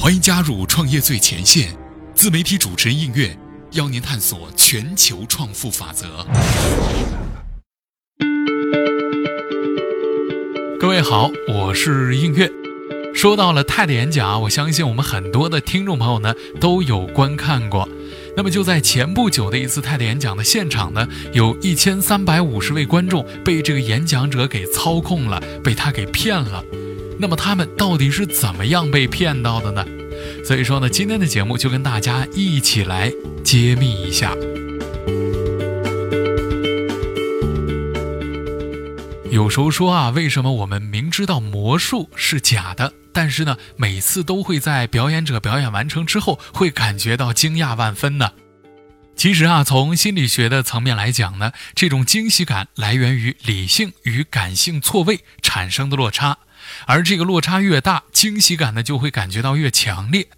欢迎加入创业最前线，自媒体主持人应月邀您探索全球创富法则。各位好，我是应月。说到了泰的演讲，我相信我们很多的听众朋友呢都有观看过。那么就在前不久的一次泰的演讲的现场呢，有一千三百五十位观众被这个演讲者给操控了，被他给骗了。那么他们到底是怎么样被骗到的呢？所以说呢，今天的节目就跟大家一起来揭秘一下。有时候说啊，为什么我们明知道魔术是假的，但是呢，每次都会在表演者表演完成之后，会感觉到惊讶万分呢？其实啊，从心理学的层面来讲呢，这种惊喜感来源于理性与感性错位产生的落差，而这个落差越大，惊喜感呢就会感觉到越强烈。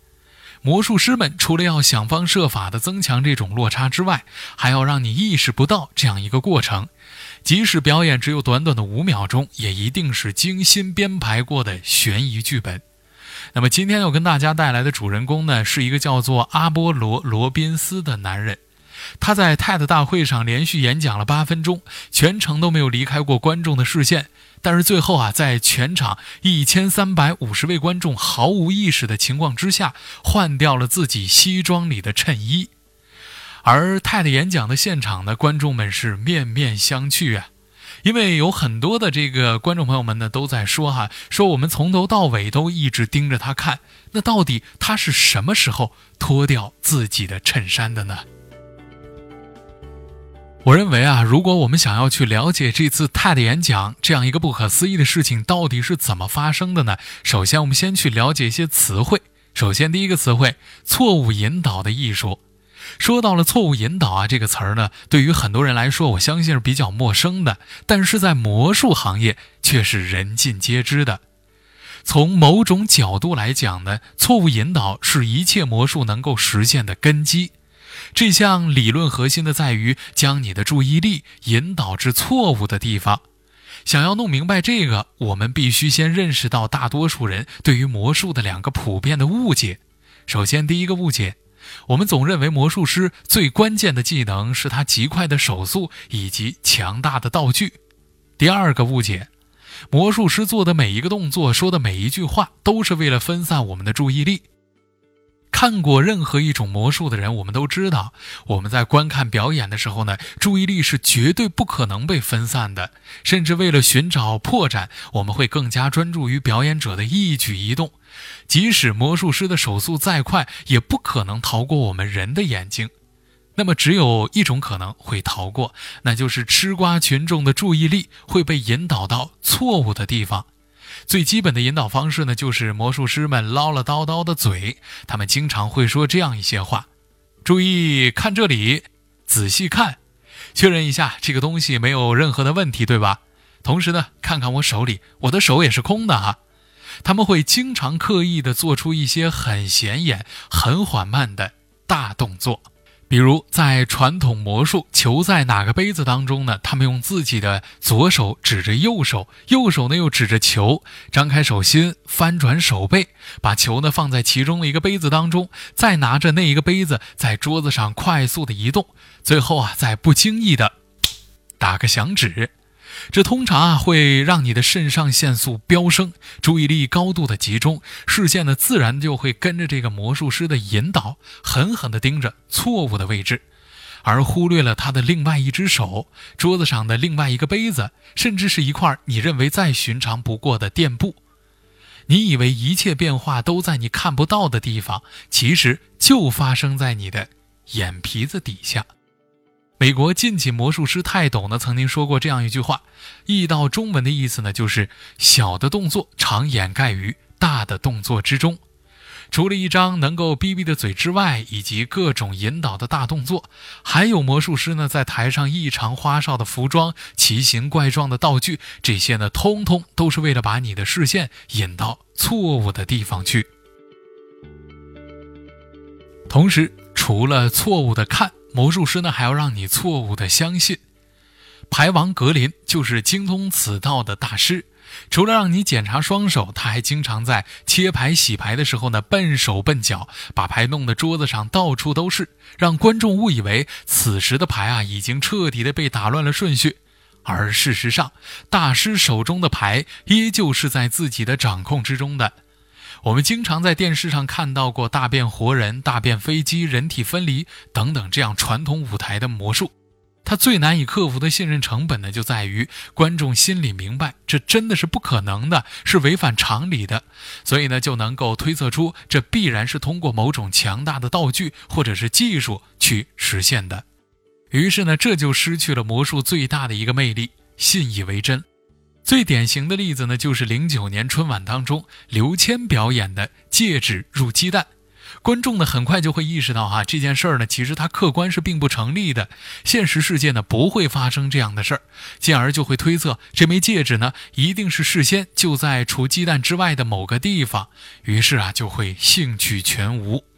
魔术师们除了要想方设法的增强这种落差之外，还要让你意识不到这样一个过程。即使表演只有短短的五秒钟，也一定是精心编排过的悬疑剧本。那么今天要跟大家带来的主人公呢，是一个叫做阿波罗·罗宾斯的男人。他在 TED 大会上连续演讲了八分钟，全程都没有离开过观众的视线。但是最后啊，在全场一千三百五十位观众毫无意识的情况之下，换掉了自己西装里的衬衣。而泰的演讲的现场呢，观众们是面面相觑啊，因为有很多的这个观众朋友们呢都在说哈，说我们从头到尾都一直盯着他看，那到底他是什么时候脱掉自己的衬衫的呢？我认为啊，如果我们想要去了解这次泰的演讲这样一个不可思议的事情到底是怎么发生的呢？首先，我们先去了解一些词汇。首先，第一个词汇“错误引导的艺术”。说到了错误引导啊，这个词儿呢，对于很多人来说，我相信是比较陌生的。但是在魔术行业却是人尽皆知的。从某种角度来讲呢，错误引导是一切魔术能够实现的根基。这项理论核心的在于将你的注意力引导至错误的地方。想要弄明白这个，我们必须先认识到大多数人对于魔术的两个普遍的误解。首先，第一个误解。我们总认为魔术师最关键的技能是他极快的手速以及强大的道具。第二个误解，魔术师做的每一个动作、说的每一句话，都是为了分散我们的注意力。看过任何一种魔术的人，我们都知道，我们在观看表演的时候呢，注意力是绝对不可能被分散的。甚至为了寻找破绽，我们会更加专注于表演者的一举一动。即使魔术师的手速再快，也不可能逃过我们人的眼睛。那么，只有一种可能会逃过，那就是吃瓜群众的注意力会被引导到错误的地方。最基本的引导方式呢，就是魔术师们唠唠叨叨的嘴。他们经常会说这样一些话：“注意看这里，仔细看，确认一下这个东西没有任何的问题，对吧？同时呢，看看我手里，我的手也是空的哈。”他们会经常刻意地做出一些很显眼、很缓慢的大动作。比如，在传统魔术“球在哪个杯子”当中呢，他们用自己的左手指着右手，右手呢又指着球，张开手心，翻转手背，把球呢放在其中的一个杯子当中，再拿着那一个杯子在桌子上快速的移动，最后啊，再不经意的打个响指。这通常啊会让你的肾上腺素飙升，注意力高度的集中，视线呢自然就会跟着这个魔术师的引导，狠狠地盯着错误的位置，而忽略了他的另外一只手、桌子上的另外一个杯子，甚至是一块你认为再寻常不过的垫布。你以为一切变化都在你看不到的地方，其实就发生在你的眼皮子底下。美国近期魔术师泰斗呢曾经说过这样一句话，译到中文的意思呢就是小的动作常掩盖于大的动作之中。除了一张能够逼逼的嘴之外，以及各种引导的大动作，还有魔术师呢在台上异常花哨的服装、奇形怪状的道具，这些呢通通都是为了把你的视线引到错误的地方去。同时，除了错误的看。魔术师呢，还要让你错误的相信，牌王格林就是精通此道的大师。除了让你检查双手，他还经常在切牌、洗牌的时候呢，笨手笨脚，把牌弄得桌子上到处都是，让观众误以为此时的牌啊已经彻底的被打乱了顺序。而事实上，大师手中的牌依旧是在自己的掌控之中的。我们经常在电视上看到过大变活人、大变飞机、人体分离等等这样传统舞台的魔术。它最难以克服的信任成本呢，就在于观众心里明白这真的是不可能的，是违反常理的，所以呢，就能够推测出这必然是通过某种强大的道具或者是技术去实现的。于是呢，这就失去了魔术最大的一个魅力——信以为真。最典型的例子呢，就是零九年春晚当中刘谦表演的戒指入鸡蛋。观众呢，很快就会意识到哈，这件事儿呢，其实它客观是并不成立的，现实世界呢不会发生这样的事儿，进而就会推测这枚戒指呢，一定是事先就在除鸡蛋之外的某个地方，于是啊，就会兴趣全无。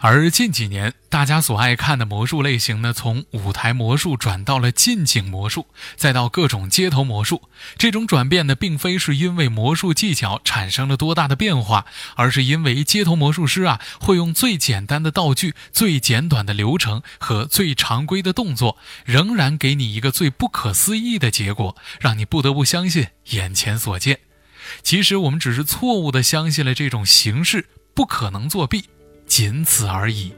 而近几年，大家所爱看的魔术类型呢，从舞台魔术转到了近景魔术，再到各种街头魔术。这种转变呢，并非是因为魔术技巧产生了多大的变化，而是因为街头魔术师啊，会用最简单的道具、最简短的流程和最常规的动作，仍然给你一个最不可思议的结果，让你不得不相信眼前所见。其实我们只是错误地相信了这种形式不可能作弊。仅此而已。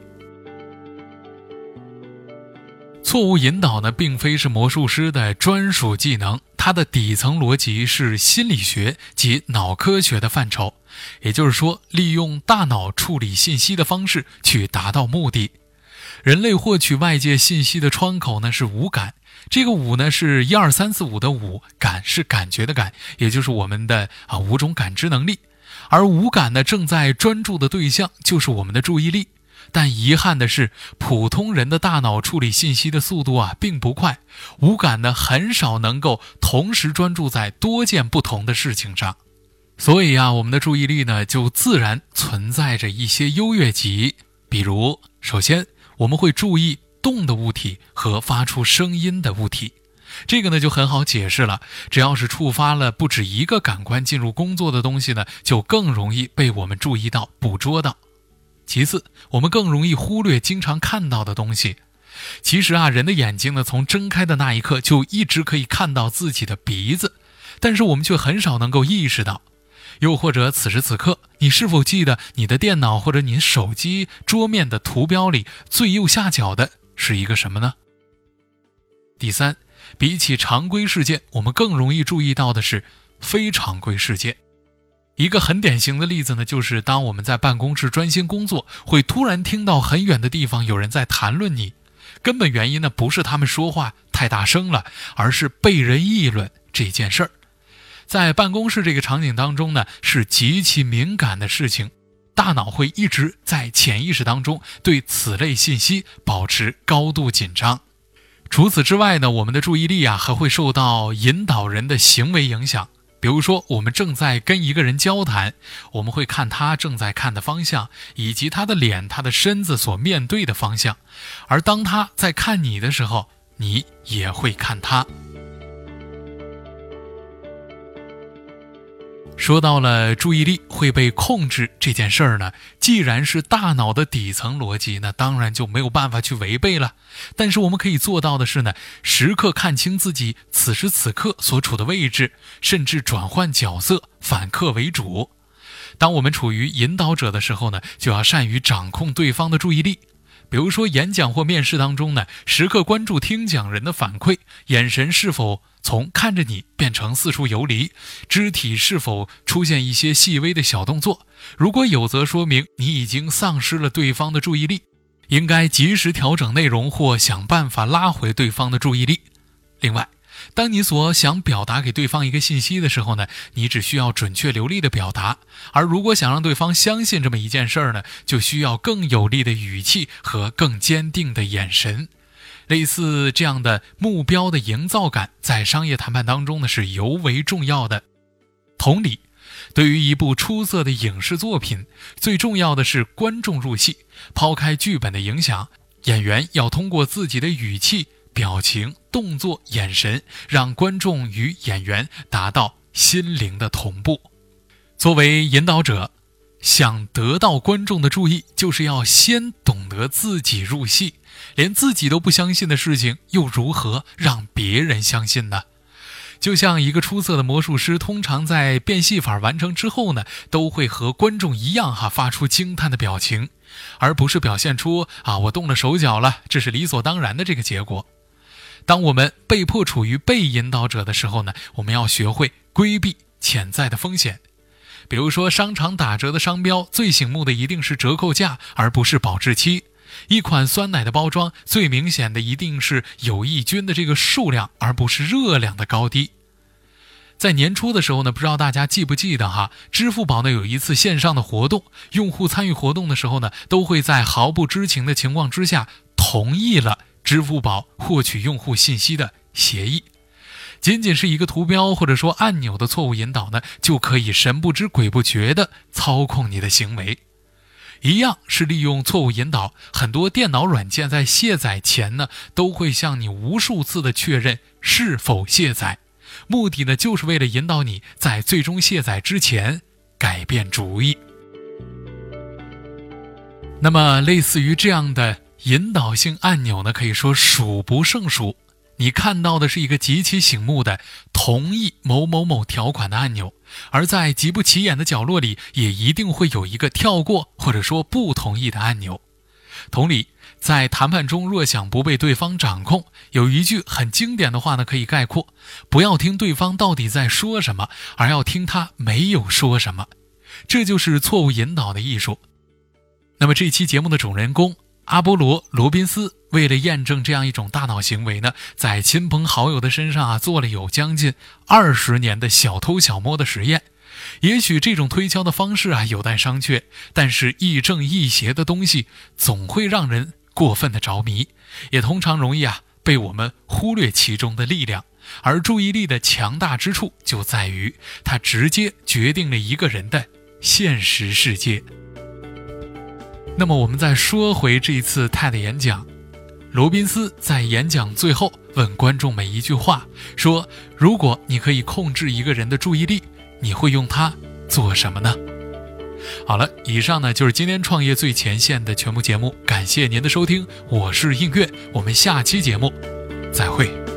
错误引导呢，并非是魔术师的专属技能，它的底层逻辑是心理学及脑科学的范畴，也就是说，利用大脑处理信息的方式去达到目的。人类获取外界信息的窗口呢是五感，这个五呢是一二三四五的五，感是感觉的感，也就是我们的啊五种感知能力。而五感呢，正在专注的对象就是我们的注意力，但遗憾的是，普通人的大脑处理信息的速度啊并不快，五感呢很少能够同时专注在多件不同的事情上，所以啊，我们的注意力呢就自然存在着一些优越级，比如，首先我们会注意动的物体和发出声音的物体。这个呢就很好解释了，只要是触发了不止一个感官进入工作的东西呢，就更容易被我们注意到、捕捉到。其次，我们更容易忽略经常看到的东西。其实啊，人的眼睛呢，从睁开的那一刻就一直可以看到自己的鼻子，但是我们却很少能够意识到。又或者此时此刻，你是否记得你的电脑或者你手机桌面的图标里最右下角的是一个什么呢？第三。比起常规事件，我们更容易注意到的是非常规事件。一个很典型的例子呢，就是当我们在办公室专心工作，会突然听到很远的地方有人在谈论你。根本原因呢，不是他们说话太大声了，而是被人议论这件事儿。在办公室这个场景当中呢，是极其敏感的事情，大脑会一直在潜意识当中对此类信息保持高度紧张。除此之外呢，我们的注意力啊还会受到引导人的行为影响。比如说，我们正在跟一个人交谈，我们会看他正在看的方向，以及他的脸、他的身子所面对的方向。而当他在看你的时候，你也会看他。说到了注意力会被控制这件事儿呢，既然是大脑的底层逻辑，那当然就没有办法去违背了。但是我们可以做到的是呢，时刻看清自己此时此刻所处的位置，甚至转换角色，反客为主。当我们处于引导者的时候呢，就要善于掌控对方的注意力。比如说演讲或面试当中呢，时刻关注听讲人的反馈，眼神是否从看着你变成四处游离，肢体是否出现一些细微的小动作，如果有，则说明你已经丧失了对方的注意力，应该及时调整内容或想办法拉回对方的注意力。另外。当你所想表达给对方一个信息的时候呢，你只需要准确流利的表达；而如果想让对方相信这么一件事儿呢，就需要更有力的语气和更坚定的眼神。类似这样的目标的营造感，在商业谈判当中呢是尤为重要的。同理，对于一部出色的影视作品，最重要的是观众入戏。抛开剧本的影响，演员要通过自己的语气。表情、动作、眼神，让观众与演员达到心灵的同步。作为引导者，想得到观众的注意，就是要先懂得自己入戏。连自己都不相信的事情，又如何让别人相信呢？就像一个出色的魔术师，通常在变戏法完成之后呢，都会和观众一样哈，发出惊叹的表情，而不是表现出啊我动了手脚了，这是理所当然的这个结果。当我们被迫处于被引导者的时候呢，我们要学会规避潜在的风险。比如说，商场打折的商标，最醒目的一定是折扣价，而不是保质期。一款酸奶的包装，最明显的一定是有益菌的这个数量，而不是热量的高低。在年初的时候呢，不知道大家记不记得哈？支付宝呢有一次线上的活动，用户参与活动的时候呢，都会在毫不知情的情况之下同意了支付宝获取用户信息的协议。仅仅是一个图标或者说按钮的错误引导呢，就可以神不知鬼不觉地操控你的行为。一样是利用错误引导，很多电脑软件在卸载前呢，都会向你无数次的确认是否卸载，目的呢就是为了引导你在最终卸载之前改变主意。那么，类似于这样的引导性按钮呢，可以说数不胜数。你看到的是一个极其醒目的同意某某某条款的按钮，而在极不起眼的角落里，也一定会有一个跳过或者说不同意的按钮。同理，在谈判中，若想不被对方掌控，有一句很经典的话呢，可以概括：不要听对方到底在说什么，而要听他没有说什么。这就是错误引导的艺术。那么这期节目的主人公。阿波罗·罗宾斯为了验证这样一种大脑行为呢，在亲朋好友的身上啊做了有将近二十年的小偷小摸的实验。也许这种推敲的方式啊有待商榷，但是亦正亦邪的东西总会让人过分的着迷，也通常容易啊被我们忽略其中的力量。而注意力的强大之处就在于，它直接决定了一个人的现实世界。那么我们再说回这一次泰的演讲，罗宾斯在演讲最后问观众们一句话，说：“如果你可以控制一个人的注意力，你会用它做什么呢？”好了，以上呢就是今天创业最前线的全部节目，感谢您的收听，我是映月，我们下期节目再会。